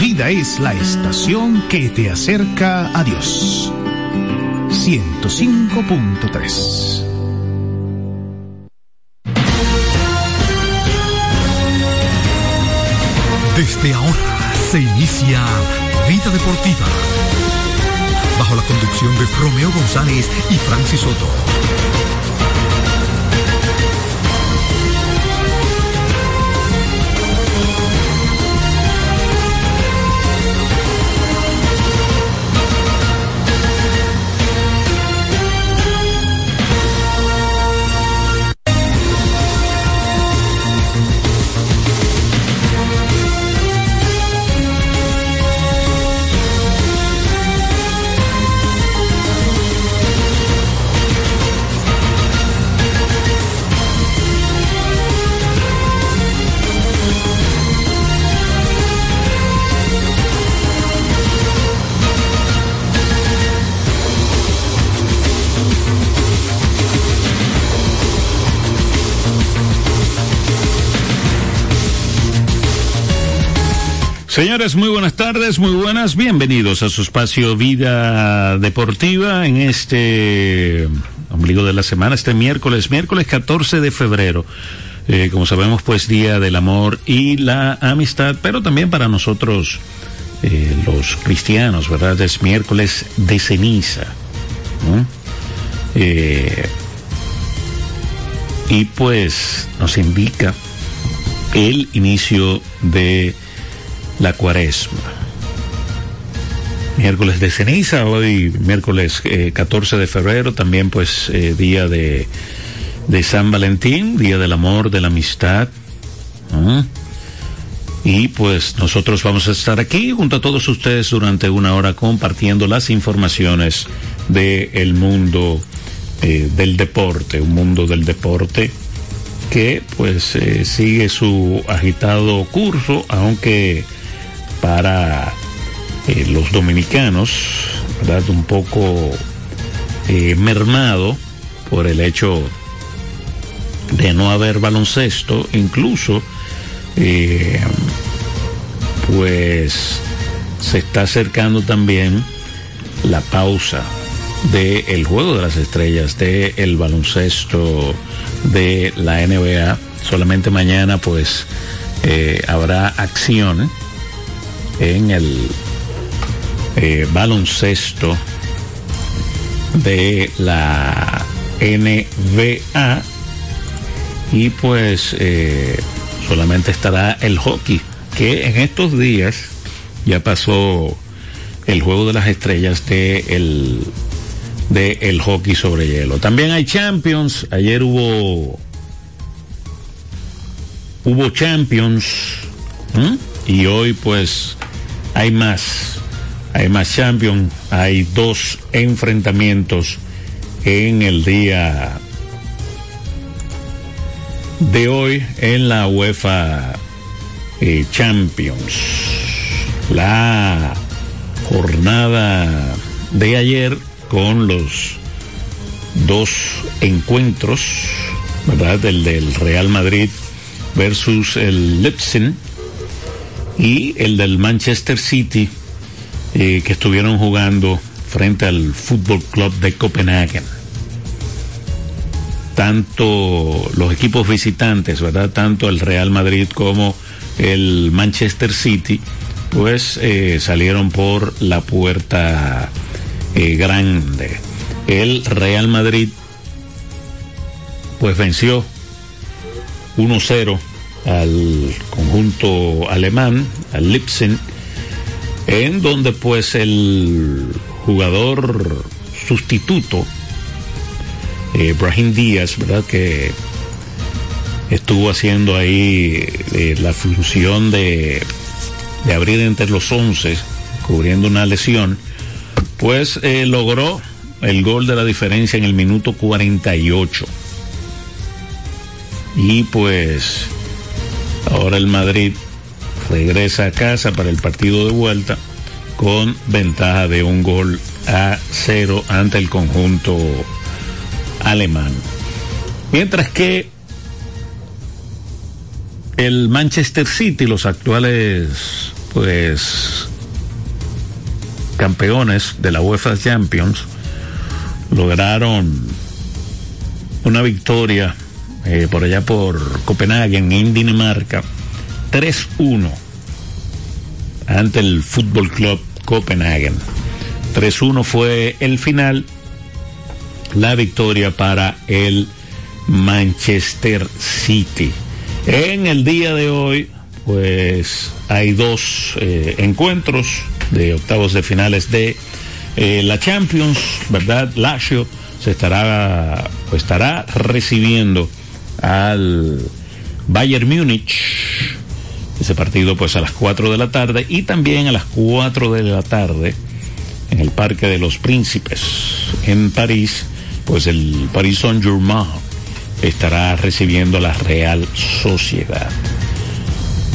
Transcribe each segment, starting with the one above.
Vida es la estación que te acerca a Dios. 105.3 Desde ahora se inicia Vida Deportiva. Bajo la conducción de Romeo González y Francis Soto. Señores, muy buenas tardes, muy buenas, bienvenidos a su espacio Vida Deportiva en este ombligo de la semana, este miércoles, miércoles 14 de febrero. Eh, como sabemos, pues Día del Amor y la Amistad, pero también para nosotros, eh, los cristianos, ¿verdad? Es miércoles de ceniza. Eh, y pues nos indica el inicio de la cuaresma. Miércoles de ceniza, hoy miércoles eh, 14 de febrero, también pues eh, día de, de San Valentín, día del amor, de la amistad. Y pues nosotros vamos a estar aquí junto a todos ustedes durante una hora compartiendo las informaciones del mundo eh, del deporte, un mundo del deporte que pues eh, sigue su agitado curso, aunque para eh, los dominicanos, ¿verdad? Un poco eh, mermado por el hecho de no haber baloncesto, incluso eh, pues se está acercando también la pausa del el juego de las estrellas, del el baloncesto de la NBA. Solamente mañana pues habrá acción en el eh, baloncesto de la NBA y pues eh, solamente estará el hockey que en estos días ya pasó el juego de las estrellas de el de el hockey sobre hielo. También hay Champions. Ayer hubo hubo Champions. Y hoy pues hay más. Hay más Champions. Hay dos enfrentamientos en el día de hoy en la UEFA eh, Champions. La jornada de ayer con los dos encuentros, ¿verdad? El del Real Madrid versus el Leipzig y el del Manchester City, eh, que estuvieron jugando frente al Fútbol Club de Copenhague. Tanto los equipos visitantes, ¿verdad? Tanto el Real Madrid como el Manchester City, pues eh, salieron por la puerta eh, grande. El Real Madrid, pues venció 1-0 al conjunto alemán, al Lipsen, en donde pues el jugador sustituto, eh, Díaz, ¿verdad? Que estuvo haciendo ahí eh, la función de, de, abrir entre los 11, cubriendo una lesión, pues eh, logró el gol de la diferencia en el minuto 48. Y pues ahora el Madrid regresa a casa para el partido de vuelta con ventaja de un gol a cero ante el conjunto alemán. Mientras que el Manchester City, los actuales pues campeones de la UEFA Champions, lograron una victoria eh, por allá por Copenhague, en Dinamarca, 3-1 ante el Fútbol Club Copenhagen. 3-1 fue el final, la victoria para el Manchester City. En el día de hoy, pues hay dos eh, encuentros de octavos de finales de eh, la Champions, ¿verdad? Lazio se estará, pues, estará recibiendo al Bayern Múnich. Ese partido pues a las 4 de la tarde y también a las 4 de la tarde en el Parque de los Príncipes en París, pues el Paris Saint-Germain estará recibiendo a la Real Sociedad.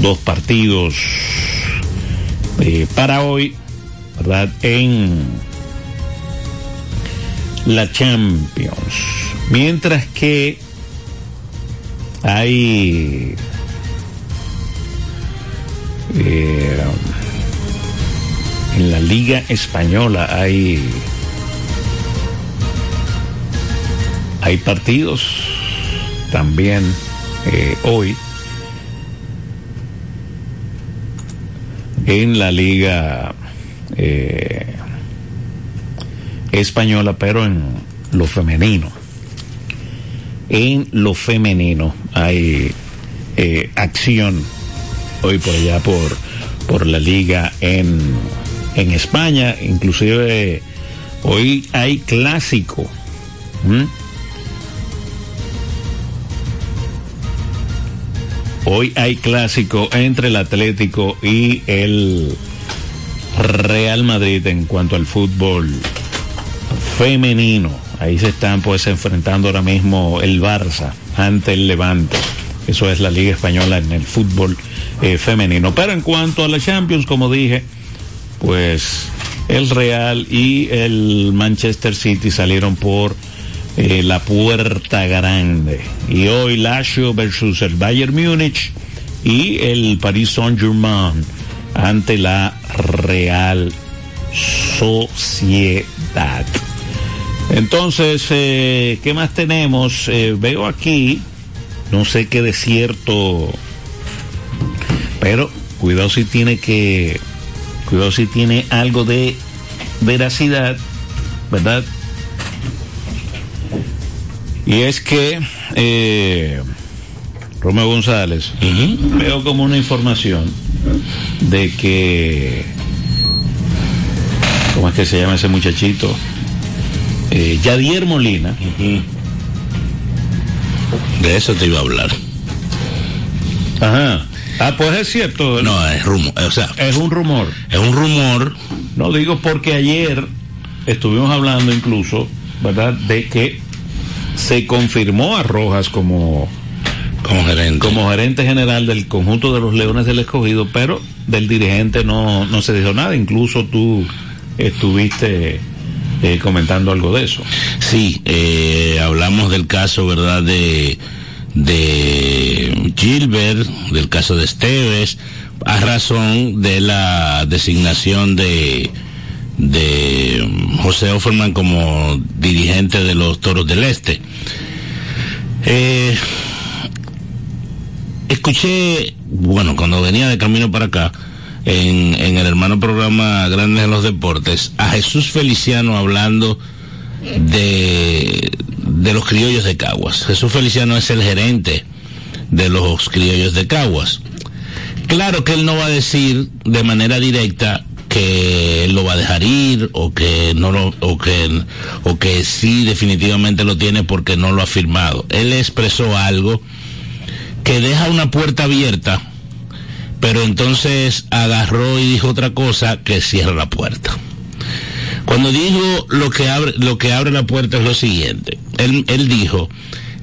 Dos partidos eh, para hoy, ¿verdad? En la Champions. Mientras que hay eh, en la liga española hay hay partidos también eh, hoy en la liga eh, española pero en lo femenino en lo femenino hay eh, acción hoy por allá por, por la liga en, en España, inclusive hoy hay clásico. Hoy hay clásico entre el Atlético y el Real Madrid en cuanto al fútbol femenino. Ahí se están pues enfrentando ahora mismo el Barça ante el Levante. Eso es la Liga Española en el fútbol eh, femenino. Pero en cuanto a la Champions, como dije, pues el Real y el Manchester City salieron por eh, la puerta grande. Y hoy Lazio versus el Bayern Múnich y el Paris Saint-Germain ante la Real Sociedad. Entonces, eh, ¿qué más tenemos? Eh, veo aquí, no sé qué desierto, pero cuidado si tiene que, cuidado si tiene algo de veracidad, ¿verdad? Y es que eh, Romeo González, veo como una información de que, ¿cómo es que se llama ese muchachito? Eh, Yadier Molina. De eso te iba a hablar. Ajá. Ah, pues es cierto. No, es rumor. O sea, es un rumor. Es un rumor. No digo porque ayer estuvimos hablando incluso, ¿verdad?, de que se confirmó a Rojas como como gerente. Como gerente general del conjunto de los Leones del Escogido, pero del dirigente no, no se dijo nada. Incluso tú estuviste eh, comentando algo de eso. Sí, eh, hablamos del caso, ¿verdad?, de, de Gilbert, del caso de Esteves, a razón de la designación de, de José Offerman como dirigente de los Toros del Este. Eh, escuché, bueno, cuando venía de camino para acá, en, en, el hermano programa Grandes de los Deportes, a Jesús Feliciano hablando de, de los criollos de Caguas. Jesús Feliciano es el gerente de los criollos de Caguas. Claro que él no va a decir de manera directa que él lo va a dejar ir o que no lo o que o que sí definitivamente lo tiene porque no lo ha firmado. Él expresó algo que deja una puerta abierta, pero entonces agarró y dijo otra cosa que cierra la puerta. Cuando dijo lo que abre lo que abre la puerta es lo siguiente. Él, él dijo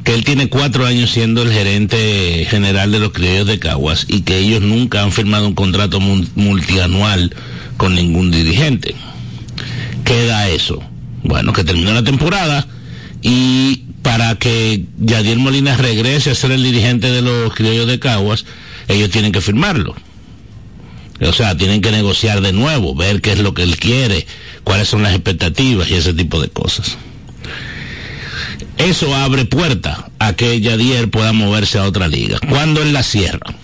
que él tiene cuatro años siendo el gerente general de los criollos de Caguas y que ellos nunca han firmado un contrato multianual con ningún dirigente. Queda eso. Bueno, que terminó la temporada y para que Yadier Molina regrese a ser el dirigente de los criollos de Caguas, ellos tienen que firmarlo. O sea, tienen que negociar de nuevo, ver qué es lo que él quiere, cuáles son las expectativas y ese tipo de cosas. Eso abre puerta a que Yadier pueda moverse a otra liga. Cuando él la cierra?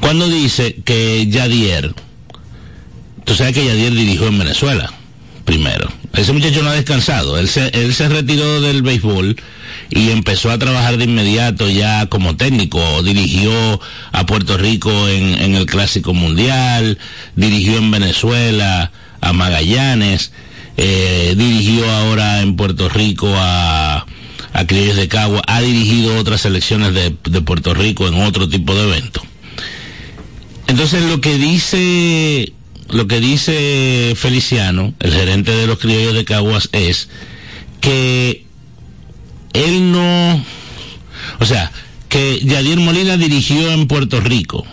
Cuando dice que Yadier, tú sabes que Yadier dirigió en Venezuela, primero. Ese muchacho no ha descansado. Él se, él se retiró del béisbol y empezó a trabajar de inmediato ya como técnico. Dirigió a Puerto Rico en, en el Clásico Mundial, dirigió en Venezuela a Magallanes, eh, dirigió ahora en Puerto Rico a, a Criollos de Cagua, ha dirigido otras selecciones de, de Puerto Rico en otro tipo de eventos. Entonces lo que dice lo que dice Feliciano, el gerente de los criollos de Caguas, es que él no, o sea, que Yadier Molina dirigió en Puerto Rico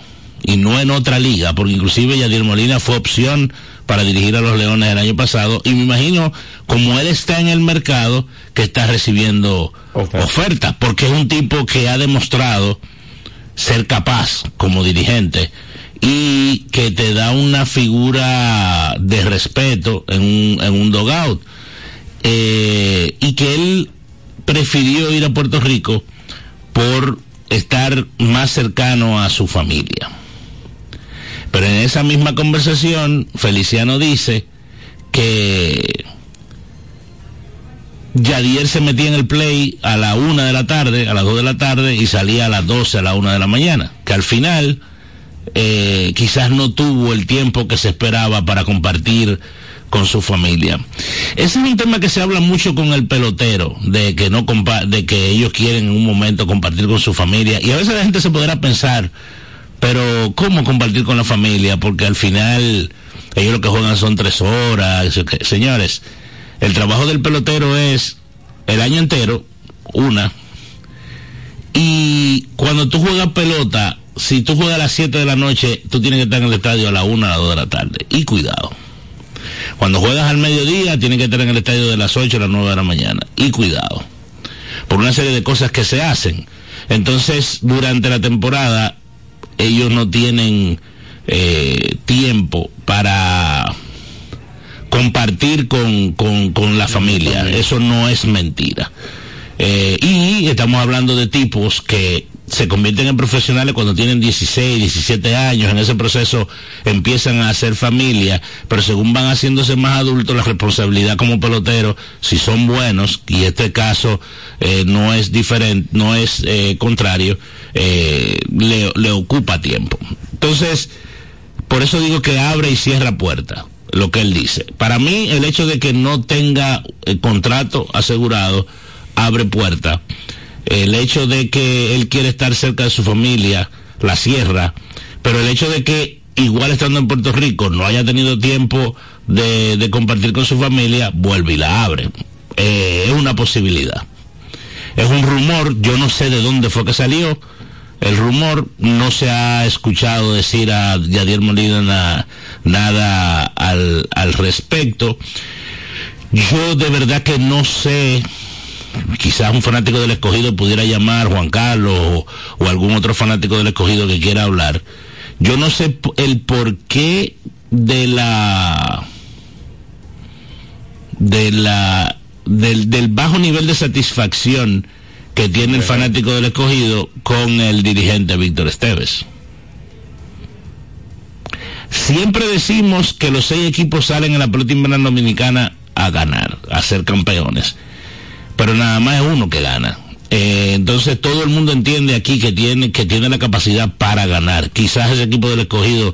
y no en otra liga, porque inclusive Yadier Molina fue opción para dirigir a los Leones el año pasado y me imagino como él está en el mercado que está recibiendo ofertas, oferta, porque es un tipo que ha demostrado ser capaz como dirigente y que te da una figura de respeto en un, en un dogout. Eh, y que él prefirió ir a Puerto Rico por estar más cercano a su familia. Pero en esa misma conversación, Feliciano dice que Yadier se metía en el play a la una de la tarde, a las dos de la tarde, y salía a las doce, a la una de la mañana. Que al final eh, quizás no tuvo el tiempo que se esperaba para compartir con su familia. Ese es un tema que se habla mucho con el pelotero, de que no de que ellos quieren en un momento compartir con su familia y a veces la gente se podrá pensar, pero ¿cómo compartir con la familia? Porque al final ellos lo que juegan son tres horas. Señores, el trabajo del pelotero es el año entero, una, y cuando tú juegas pelota, si tú juegas a las 7 de la noche, tú tienes que estar en el estadio a la 1 a las 2 de la tarde. Y cuidado. Cuando juegas al mediodía, tienes que estar en el estadio de las 8 a las 9 de la mañana. Y cuidado. Por una serie de cosas que se hacen. Entonces, durante la temporada, ellos no tienen eh, tiempo para compartir con, con, con la familia. Eso no es mentira. Eh, y estamos hablando de tipos que se convierten en profesionales cuando tienen 16, 17 años, en ese proceso empiezan a hacer familia, pero según van haciéndose más adultos, la responsabilidad como pelotero, si son buenos, y este caso eh, no es diferente, no es eh, contrario, eh, le, ocupa tiempo. Entonces, por eso digo que abre y cierra puerta lo que él dice. Para mí, el hecho de que no tenga el contrato asegurado abre puerta el hecho de que él quiere estar cerca de su familia, la cierra, pero el hecho de que igual estando en Puerto Rico no haya tenido tiempo de, compartir con su familia, vuelve y la abre. Eh, es una posibilidad. Es un rumor, yo no sé de dónde fue que salió. El rumor no se ha escuchado decir a Yadier Molina nada al, al respecto. Yo de verdad que no sé quizás un fanático del escogido pudiera llamar Juan Carlos o, algún otro fanático del escogido que quiera hablar. Yo no sé el por qué de la de la del, del bajo nivel de satisfacción que tiene el fanático del escogido con el dirigente Víctor Esteves. Siempre decimos que los seis equipos salen en la pelota invernal dominicana a ganar, a ser campeones. Pero nada más es uno que gana. Eh, entonces todo el mundo entiende aquí que tiene, que tiene la capacidad para ganar. Quizás ese equipo del escogido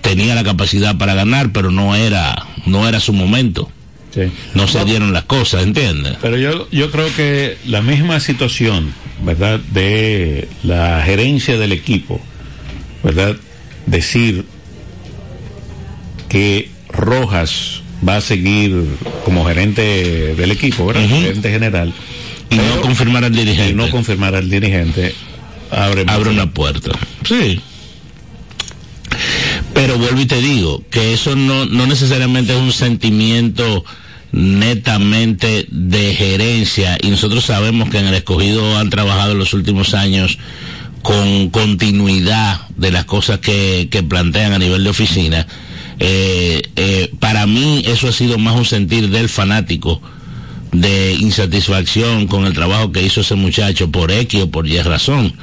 tenía la capacidad para ganar, pero no era, no era su momento. Sí. No se dieron las cosas, ¿entiendes? Pero yo, yo creo que la misma situación, ¿verdad? De la gerencia del equipo, ¿verdad? Decir que Rojas va a seguir como gerente del equipo, ¿verdad? Gerente general. Y no confirmar al dirigente. y no confirmar al dirigente abre, abre una puerta. Sí. Pero vuelvo y te digo que eso no, no necesariamente es un sentimiento netamente de gerencia y nosotros sabemos que en el escogido han trabajado en los últimos años con continuidad de las cosas que, que plantean a nivel de oficina. Eh, eh, para mí eso ha sido más un sentir del fanático de insatisfacción con el trabajo que hizo ese muchacho por X o por Y razón.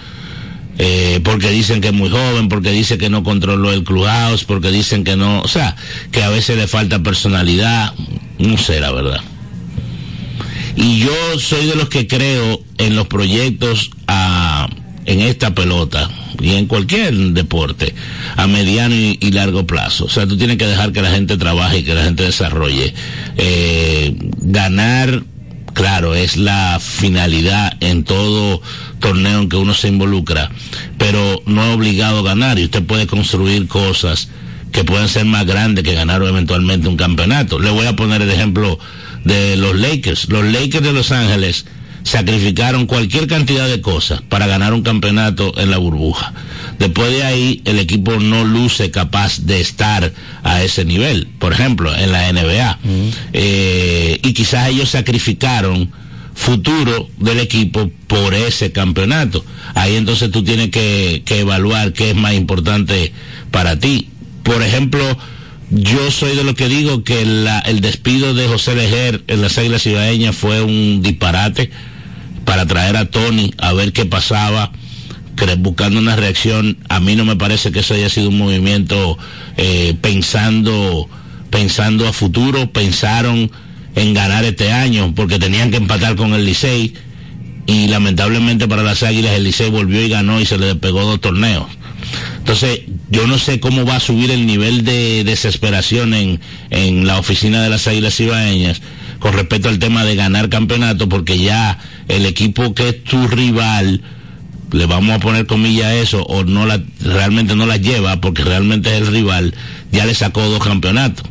Eh, porque dicen que es muy joven, porque dicen que no controló el clubhouse, porque dicen que no, o sea, que a veces le falta personalidad, no sé la verdad. Y yo soy de los que creo en los proyectos a, en esta pelota y en cualquier deporte a mediano y, largo plazo. O sea, tú tienes que dejar que la gente trabaje y que la gente desarrolle. Eh, ganar, claro, es la finalidad en todo torneo en que uno se involucra, pero no es obligado a ganar y usted puede construir cosas que pueden ser más grandes que ganar eventualmente un campeonato. Le voy a poner el ejemplo de los Lakers. Los Lakers de Los Ángeles sacrificaron cualquier cantidad de cosas para ganar un campeonato en la burbuja. Después de ahí, el equipo no luce capaz de estar a ese nivel. Por ejemplo, en la NBA. Eh, y quizás ellos sacrificaron futuro del equipo por ese campeonato. Ahí entonces tú tienes que, que evaluar qué es más importante para ti. Por ejemplo, yo soy de lo que digo que la- el despido de José Lejer en las Águilas Cibaeñas fue un disparate para traer a Tony a ver qué pasaba, buscando una reacción. A mí no me parece que eso haya sido un movimiento eh, pensando, pensando a futuro, pensaron en ganar este año porque tenían que empatar con el Licey y lamentablemente para las Águilas el Licey volvió y ganó y se le despegó dos torneos. Entonces, yo no sé cómo va a subir el nivel de desesperación en, en la oficina de las Águilas Ibaeñas con respecto al tema de ganar campeonato, porque ya el equipo que es tu rival, le vamos a poner comillas a eso, o no la, realmente no la lleva, porque realmente es el rival, ya le sacó dos campeonatos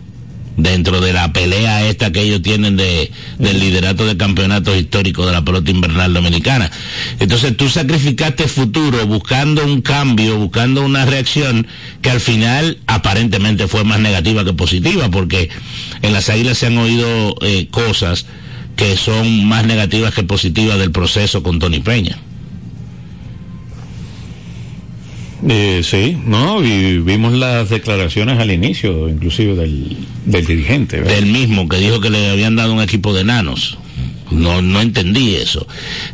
dentro de la pelea esta que ellos tienen de, del liderato de campeonatos históricos de la pelota invernal dominicana. Entonces tú sacrificaste futuro buscando un cambio, buscando una reacción que al final aparentemente fue más negativa que positiva, porque en las águilas se han oído eh, cosas que son más negativas que positivas del proceso con Tony Peña. Eh, sí, no, y vimos las declaraciones al inicio, inclusive del, del dirigente. del mismo que dijo que le habían dado un equipo de enanos. No, no entendí eso.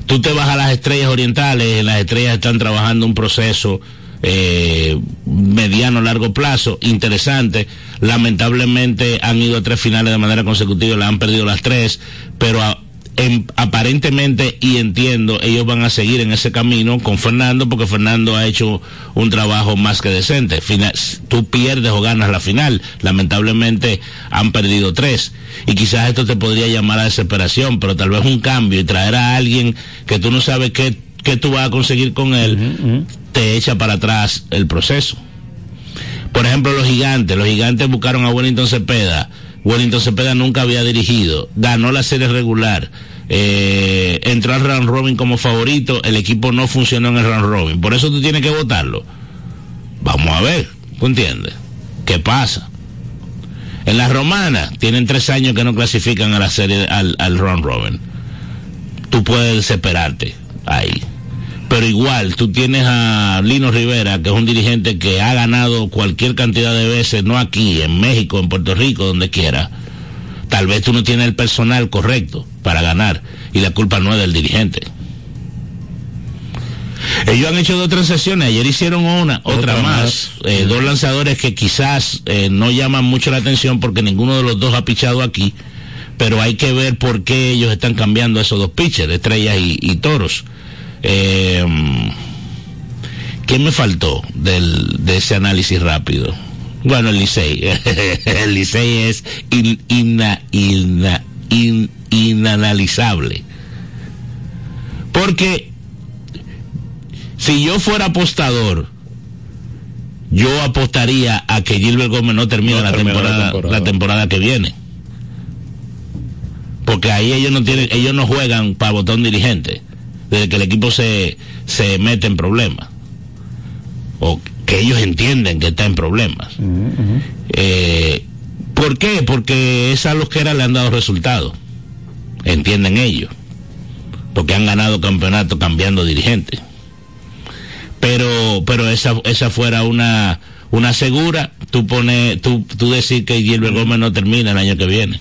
Tú te vas a las estrellas orientales, en las estrellas están trabajando un proceso eh, mediano largo plazo, interesante. Lamentablemente han ido a tres finales de manera consecutiva, la han perdido las tres, pero a- en- aparentemente y entiendo ellos van a seguir en ese camino con Fernando porque Fernando ha hecho un trabajo más que decente. Fina- tú pierdes o ganas la final. Lamentablemente han perdido tres. Y quizás esto te podría llamar a desesperación, pero tal vez un cambio y traer a alguien que tú no sabes qué, qué tú vas a conseguir con él, te echa para atrás el proceso. Por ejemplo, los gigantes. Los gigantes buscaron a Wellington Cepeda. Wellington Cepeda nunca había dirigido. Ganó la serie regular. Eh, entró al round robin como favorito. El equipo no funcionó en el round robin. Por eso tú tienes que votarlo. Vamos a ver. ¿Tú entiendes? ¿Qué pasa? En las romanas tienen tres años que no clasifican a la serie al, al round robin. Tú puedes desesperarte ahí pero igual tú tienes a Lino Rivera, que es un dirigente que ha ganado cualquier cantidad de veces, no aquí, en México, en Puerto Rico, donde quiera. Tal vez tú no tienes el personal correcto para ganar y la culpa no es del dirigente. Ellos han hecho dos transacciones, ayer hicieron una, otra, más, eh, dos lanzadores que quizás eh, no llaman mucho la atención porque ninguno de los dos ha pichado aquí, pero hay que ver por qué ellos están cambiando esos dos pitchers, estrellas y, toros. Eh, ¿Qué me faltó del, de ese análisis rápido? Bueno, el Licey. el Licey es inanalizable. Porque si yo fuera apostador, yo apostaría a que Gilbert Gómez no termine la, temporada, la, temporada, que viene. Porque ahí ellos no tienen, ellos no juegan para botón dirigente, desde que el equipo se, se mete en problemas. O que ellos entienden que está en problemas. Eh, ¿Por qué? Porque es a los que era le han dado resultados. Entienden ellos. Porque han ganado campeonato cambiando dirigente. Pero, pero esa, esa fuera una, una segura, tú pones, tú, tú decir que Gilbert Gómez no termina el año que viene.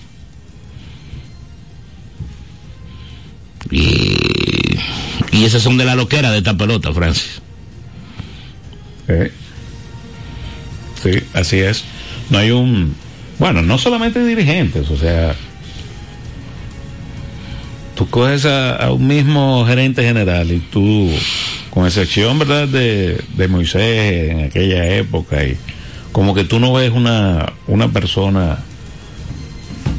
Y esas son de la loquera de esta pelota, Francis. Sí, así es. No hay un, bueno, no solamente dirigentes, o sea, tú coges a, un mismo gerente general y tú, con excepción, ¿verdad?, de, de, Moisés en aquella época, y como que tú no ves una, una persona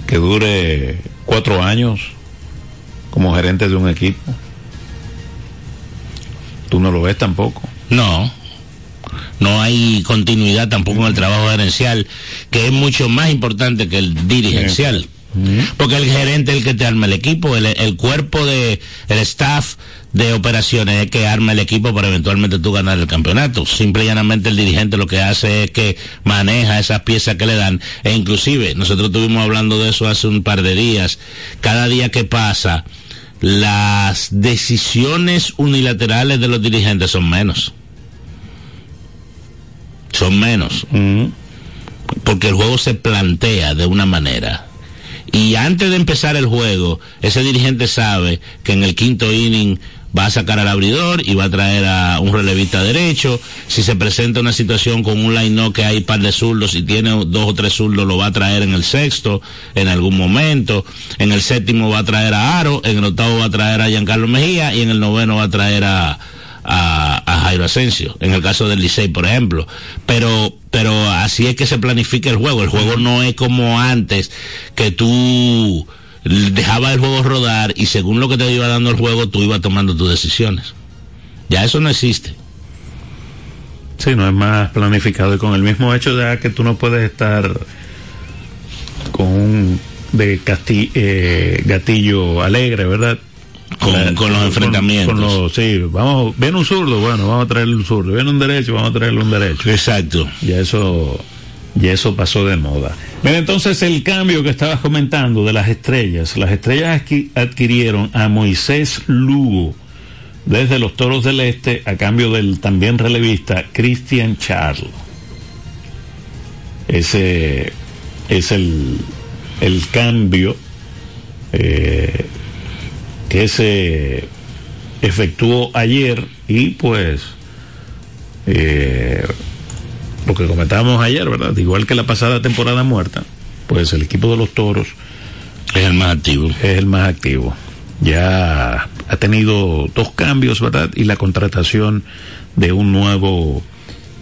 que dure cuatro años como gerente de un equipo. Tú no lo ves tampoco. No no hay continuidad tampoco en el trabajo gerencial, que es mucho más importante que el dirigencial. Porque el gerente es el que te arma el equipo, el, cuerpo de, el staff de operaciones es que arma el equipo para eventualmente tú ganar el campeonato. Simple y llanamente el dirigente lo que hace es que maneja esas piezas que le dan. E inclusive, nosotros estuvimos hablando de eso hace un par de días. Cada día que pasa, las decisiones unilaterales de los dirigentes son menos son menos. Porque el juego se plantea de una manera. Y antes de empezar el juego, ese dirigente sabe que en el quinto inning va a sacar al abridor y va a traer a un relevista derecho. Si se presenta una situación con un line que hay par de zurdos y tiene dos o tres zurdos, lo va a traer en el sexto en algún momento. En el séptimo va a traer a Aro, en el octavo va a traer a Giancarlo Mejía y en el noveno va a traer a, a, Jairo Asensio, en el caso del Licey, por ejemplo. Pero, pero así es que se planifica el juego. El juego no es como antes, que tú dejabas el juego rodar y según lo que te iba dando el juego, tú ibas tomando tus decisiones. Ya eso no existe. Sí, no es más planificado y con el mismo hecho de que tú no puedes estar con un de eh, gatillo alegre, ¿verdad? con, los enfrentamientos. sí, vamos, viene un zurdo, bueno, vamos a traerle un zurdo, viene un derecho, vamos a traerle un derecho. Exacto. Y eso, y eso pasó de moda. Mira, entonces el cambio que estabas comentando de las estrellas, las estrellas adquirieron a Moisés Lugo desde los Toros del Este a cambio del también relevista Christian Charles. Ese es el, el cambio. Eh, que se efectuó ayer y pues eh, lo que comentábamos ayer, ¿verdad? Igual que la pasada temporada muerta, pues el equipo de los toros es el más activo. Es el más activo. Ya ha tenido dos cambios, ¿verdad? Y la contratación de un nuevo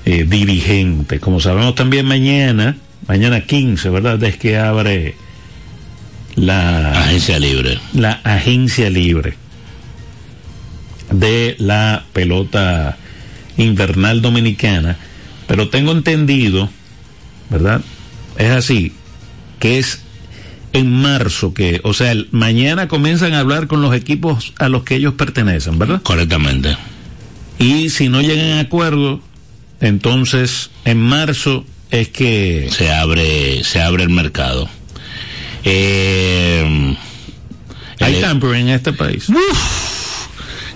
eh, dirigente. Como sabemos también mañana, mañana 15, ¿verdad? Es que abre la agencia libre. La agencia libre de la pelota invernal dominicana, pero tengo entendido, ¿verdad? Es así, que es en marzo que, o sea, mañana comienzan a hablar con los equipos a los que ellos pertenecen, ¿verdad? Correctamente. Y si no llegan a acuerdo, entonces en marzo es que se abre se abre el mercado. Eh, Hay tampering en este país.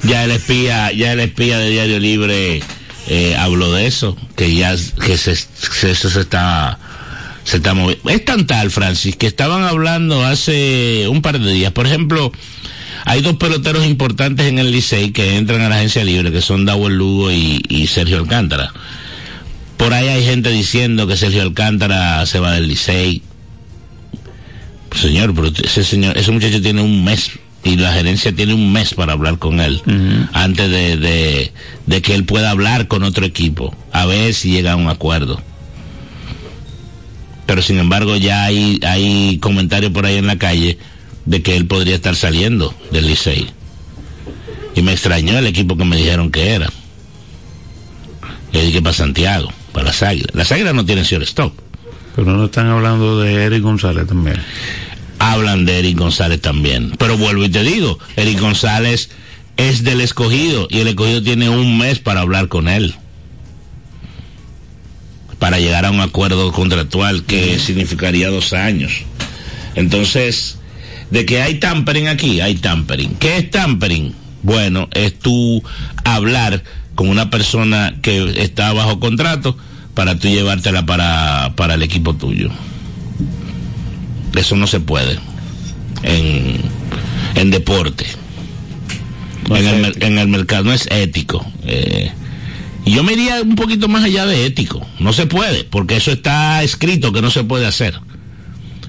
ya el espía, ya el espía de Diario Libre eh, habló de eso, que ya que se, eso se está se está moviendo. Es tan tal, Francis, que estaban hablando hace un par de días. Por ejemplo, hay dos peloteros importantes en el Licey que entran a la agencia libre, que son Dawel Lugo y, Sergio Alcántara. Por ahí hay gente diciendo que Sergio Alcántara se va del Licey. Señor, pero ese señor, ese muchacho tiene un mes y la gerencia tiene un mes para hablar con él antes de, de, de que él pueda hablar con otro equipo, a ver si llega a un acuerdo. Pero sin embargo ya hay, hay comentarios por ahí en la calle de que él podría estar saliendo del Licey. Y me extrañó el equipo que me dijeron que era. Le dije para Santiago, para las Águilas. Las Águilas no tienen stop. Pero no están hablando de Eric González también. Hablan de Eric González también. Pero vuelvo y te digo, Eric González es del escogido y el escogido tiene un mes para hablar con él. Para llegar a un acuerdo contractual que significaría dos años. Entonces, de que hay tampering aquí, hay tampering. ¿Qué es tampering? Bueno, es tú hablar con una persona que está bajo contrato para tú llevártela para, para el equipo tuyo. Eso no se puede en, en deporte. No en, el, en el mercado no es ético. Eh, yo me iría un poquito más allá de ético. No se puede, porque eso está escrito que no se puede hacer.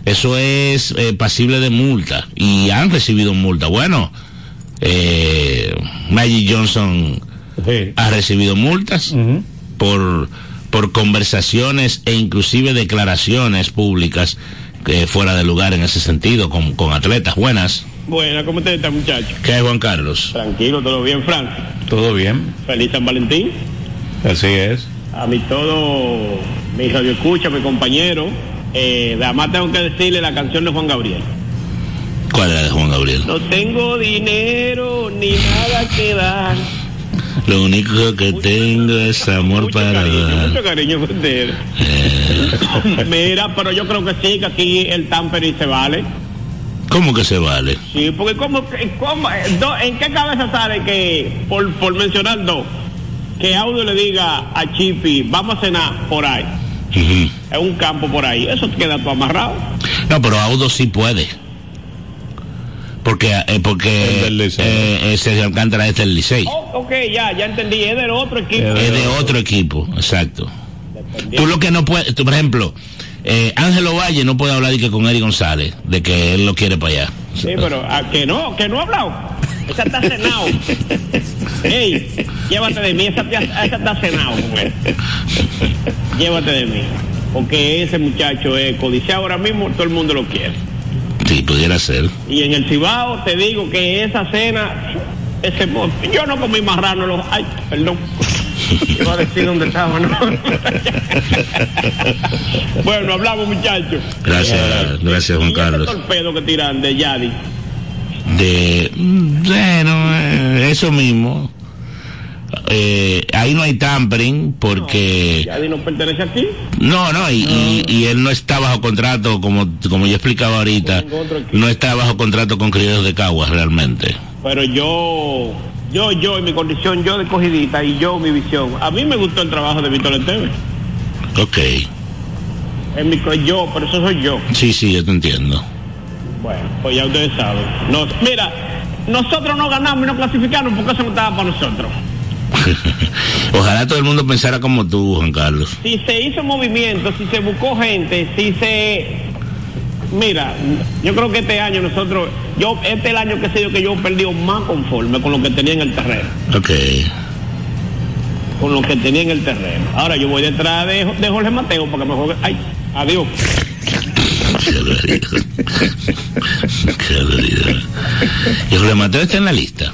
Eso es eh, pasible de multa y han recibido multa. Bueno, eh, Magic Johnson Sí. ha recibido multas por, por conversaciones e inclusive declaraciones públicas que fuera de lugar en ese sentido con, con atletas. Buenas. Buena, ¿cómo te está, muchacho? ¿Qué hay, Juan Carlos? Tranquilo, todo bien, Frank. Todo bien. Feliz San Valentín. Así es. A mí todo, mi radio escucha, mi compañero. Eh, además tengo que decirle la canción de Juan Gabriel. ¿Cuál era de Juan Gabriel? No tengo dinero ni nada que dar. Lo único que tengo es amor mucho para cariño, dar. mucho cariño por. Eh, Mira, pero yo creo que sí, que aquí el tampering se vale. ¿Cómo que se vale? Sí, porque que- cómo- eh, do- ¿en qué cabeza sale que, por, por mencionar dos, que Audio le diga a Chippy, vamos a cenar por ahí, Ujú. en un campo por ahí, eso queda todo amarrado. No, pero Audo sí puede. Porque, eh, porque eh, eh, Sergio Alcántara es del Licey. Oh, ok, ya, ya entendí, es del otro equipo. Es de otro equipo, exacto. Tú lo que no puedes, tú, por ejemplo, eh, Ángelo Valle no puede hablar de que con Eric González, de que él lo quiere para allá. Sí, pero a que no, que no ha hablado. Esa está cenado. Ey, llévate de mí, esa, esa está cenado, güey. Llévate de mí. Porque ese muchacho es codiciado ahora mismo, todo el mundo lo quiere. Sí, pudiera ser. Y en el Cibao te digo que esa cena, ese yo no comí marrano, los, ay, perdón. Iba a decir dónde estaba, ¿no? bueno, hablamos muchachos. Gracias, gracias Juan Carlos. torpedo que tiran de Yadi. De, bueno, eh, eso mismo. Eh, ahí no hay tampering porque Yadi no pertenece aquí. no, no, y, y- y él no está bajo contrato, como, como yo explicaba ahorita, no está bajo contrato con Criollos de Caguas realmente. Pero yo, yo, yo, en mi condición, yo de cogidita y yo, mi visión. A mí me gustó el trabajo de Víctor Esteves. Ok, En mi, co- yo, pero eso soy yo. sí, sí, yo te entiendo. Bueno, pues ya ustedes saben. Nos, mira, nosotros no ganamos y no clasificamos porque eso no estaba para nosotros. Ojalá todo el mundo pensara como tú, Juan Carlos. Si se hizo movimiento, si se buscó gente, si se... Mira, yo creo que este año nosotros, yo, este es el año que sé yo que yo he perdido más conforme con lo que tenía en el terreno. Ok. Con lo que tenía en el terreno. Ahora yo voy detrás de, de Jorge Mateo para que me juegue. Ay, adiós. Qué. Y Jorge Mateo está en la lista.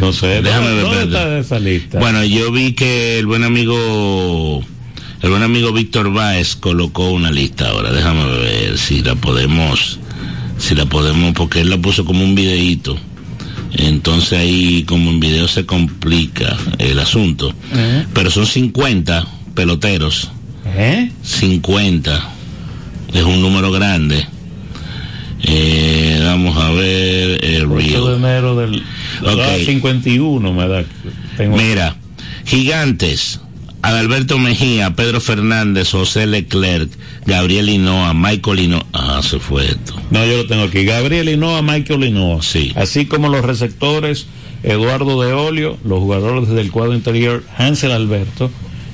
No sé. Déjame ver, ¿Dónde espérate. está esa lista? Bueno, yo vi que el buen amigo, el buen amigo Víctor Báez colocó una lista ahora. Déjame ver si la podemos, si la podemos, porque él la puso como un videíto. Entonces ahí como en video se complica el asunto. ¿Eh? Pero son 50 peloteros. ¿Eh? 50. Es un número grande. Eh, vamos a ver el 8 de enero del Ok. ah, 51 me da. Tengo Mira, Gigantes, Adalberto Mejía, Pedro Fernández, José Leclerc, Gabriel Hinoa, Michael Hinoa. Ah, se fue esto. No, yo lo tengo aquí. Gabriel Hinoa, Michael Hinoa. Sí. Así como los receptores Eduardo de Olio, los jugadores del cuadro interior Hansel Alberto,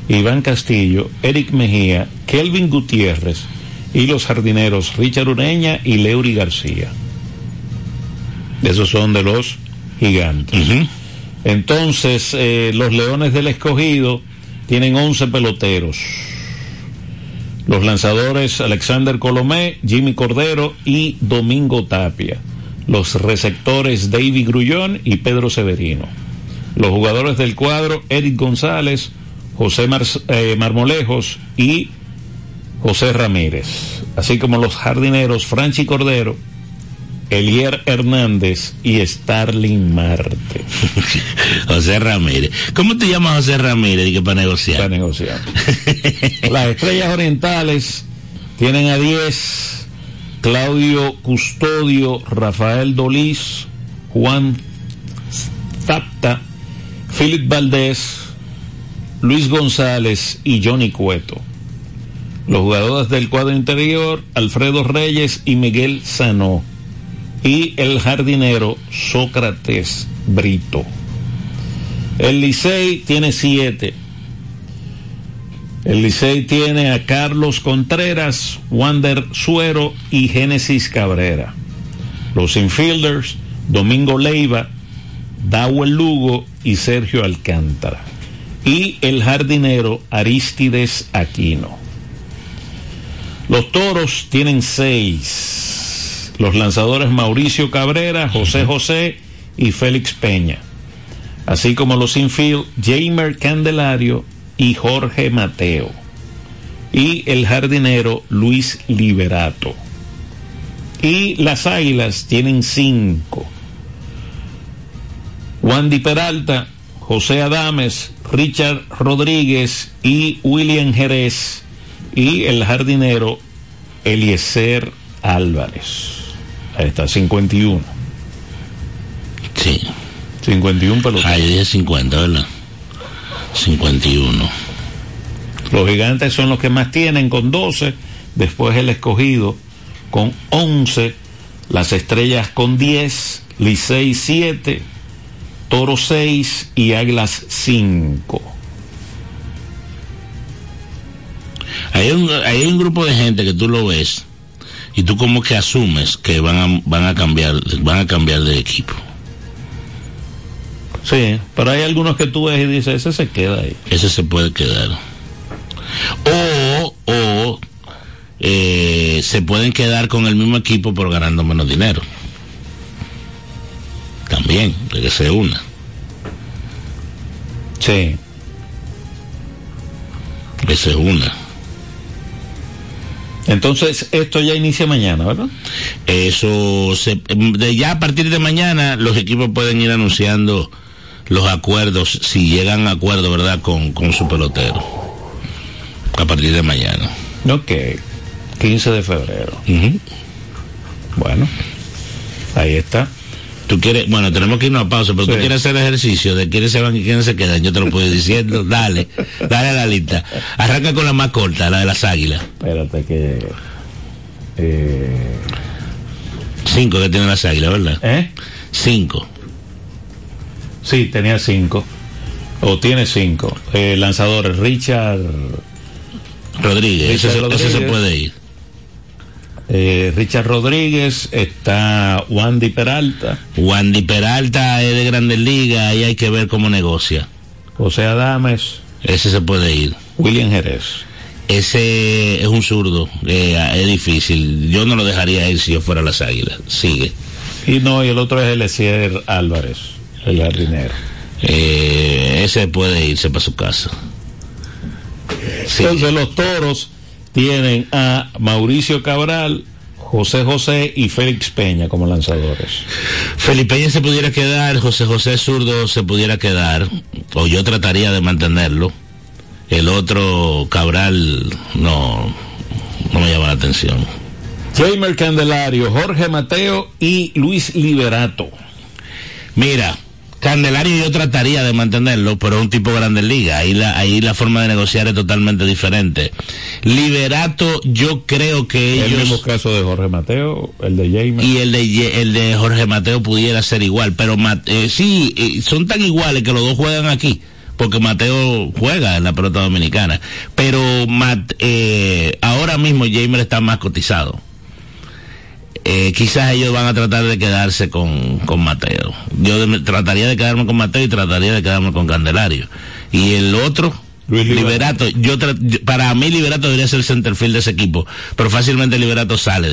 Iván Castillo, Eric Mejía, Kelvin Gutiérrez y los jardineros Richard Ureña y Leury García. Esos son de los gigantes. Ujú. Entonces, eh, los Leones del Escogido tienen 11 peloteros. Los lanzadores Alexander Colomé, Jimmy Cordero y Domingo Tapia. Los receptores David Grullón y Pedro Severino. Los jugadores del cuadro Eric González, José Mar- eh, Marmolejos y José Ramírez. Así como los jardineros Franchi Cordero, Elier Hernández y Starling Marte. José Ramírez. ¿Cómo te llamas José Ramírez? Dije, para negociar. Para negociar. Las estrellas orientales tienen a 10 Claudio Custodio, Rafael Dolís, Juan Zapta, Philip Valdés, Luis González y Johnny Cueto. Los jugadores del cuadro interior, Alfredo Reyes y Miguel Sanó. Y el jardinero Sócrates Brito. El Licey tiene siete. El Licey tiene a Carlos Contreras, Wander Suero y Génesis Cabrera. Los infielders, Domingo Leiva, Dawel Lugo y Sergio Alcántara. Y el jardinero Aristides Aquino. Los toros tienen seis. Los lanzadores Mauricio Cabrera, José José y Félix Peña. Así como los infield Jamer Candelario y Jorge Mateo. Y el jardinero Luis Liberato. Y las águilas tienen cinco. Wandy Peralta, José Adames, Richard Rodríguez y William Jerez. Y el jardinero Eliezer Álvarez. Ahí está, 51. Sí. 51 peloteros. Ah, yo dije 50, ¿verdad? 51. Los gigantes son los que más tienen con 12, después el escogido con 11, las estrellas con 10, Licey 7, Toro 6 y Águilas 5. Hay un, hay un grupo de gente que tú lo ves y tú como que asumes que van a, van a cambiar van a cambiar de equipo. Sí, pero hay algunos que tú ves y dices, ese se queda ahí. Ese se puede quedar. O, o eh, se pueden quedar con el mismo equipo pero ganando menos dinero. También, de que se una. Sí. Que se una. Entonces, esto ya inicia mañana, ¿verdad? Eso, se, de ya a partir de mañana, los equipos pueden ir anunciando los acuerdos, si llegan a acuerdo, ¿verdad?, con, con su pelotero. A partir de mañana. Ok. 15 de febrero. Bueno, ahí está. Tú quieres, bueno, tenemos que irnos a pausa, pero Sí. tú quieres hacer ejercicio de quiénes se van y quiénes se quedan. Yo te lo puedo ir diciendo. Dale, dale a la lista. Arranca con la más corta, la de las águilas. Espérate que... Eh, Cinco que tienen las águilas, ¿verdad? ¿Eh? Cinco. Sí, tenía cinco. O tiene cinco. Eh, lanzadores, Richard... Rodríguez, ese, Richard se- ese se Rodríguez. puede ir. Eh, Richard Rodríguez, está Wandy Peralta, Wandy Peralta es de Grandes Ligas, ahí hay que ver cómo negocia. José Adames, Ese se puede ir. William Jerez. Ese es un zurdo, eh, es difícil. Yo no lo dejaría ir si yo fuera las águilas. Sigue. Y no, y el otro es Eliezer Álvarez, el jardinero. Eh, ese puede irse para su casa. Sí. Entonces los toros tienen a Mauricio Cabral, José José y Félix Peña como lanzadores. Felipe Peña se pudiera quedar, José José Zurdo se pudiera quedar, o yo trataría de mantenerlo. El otro, Cabral, no, no me llama la atención. Jamer Candelario, Jorge Mateo y Luis Liberato. Mira, Candelario yo trataría de mantenerlo, pero es un tipo grande liga. Ahí la, ahí la forma de negociar es totalmente diferente. Liberato, yo creo que El ellos... mismo caso de Jorge Mateo, el de Jaime. y el de el de Jorge Mateo pudiera ser igual, pero Ma- eh, sí, eh, son tan iguales que los dos juegan aquí, porque Mateo juega en la pelota dominicana, pero Mat- eh, ahora mismo Jamer está más cotizado. Eh, quizás ellos van a tratar de quedarse con, con Mateo. Yo de- trataría de quedarme con Mateo y trataría de quedarme con Candelario. Y el otro, Luis Liberato. Liberato, yo tra- yo- para mí Liberato debería ser el centerfield de ese equipo, pero fácilmente Liberato sale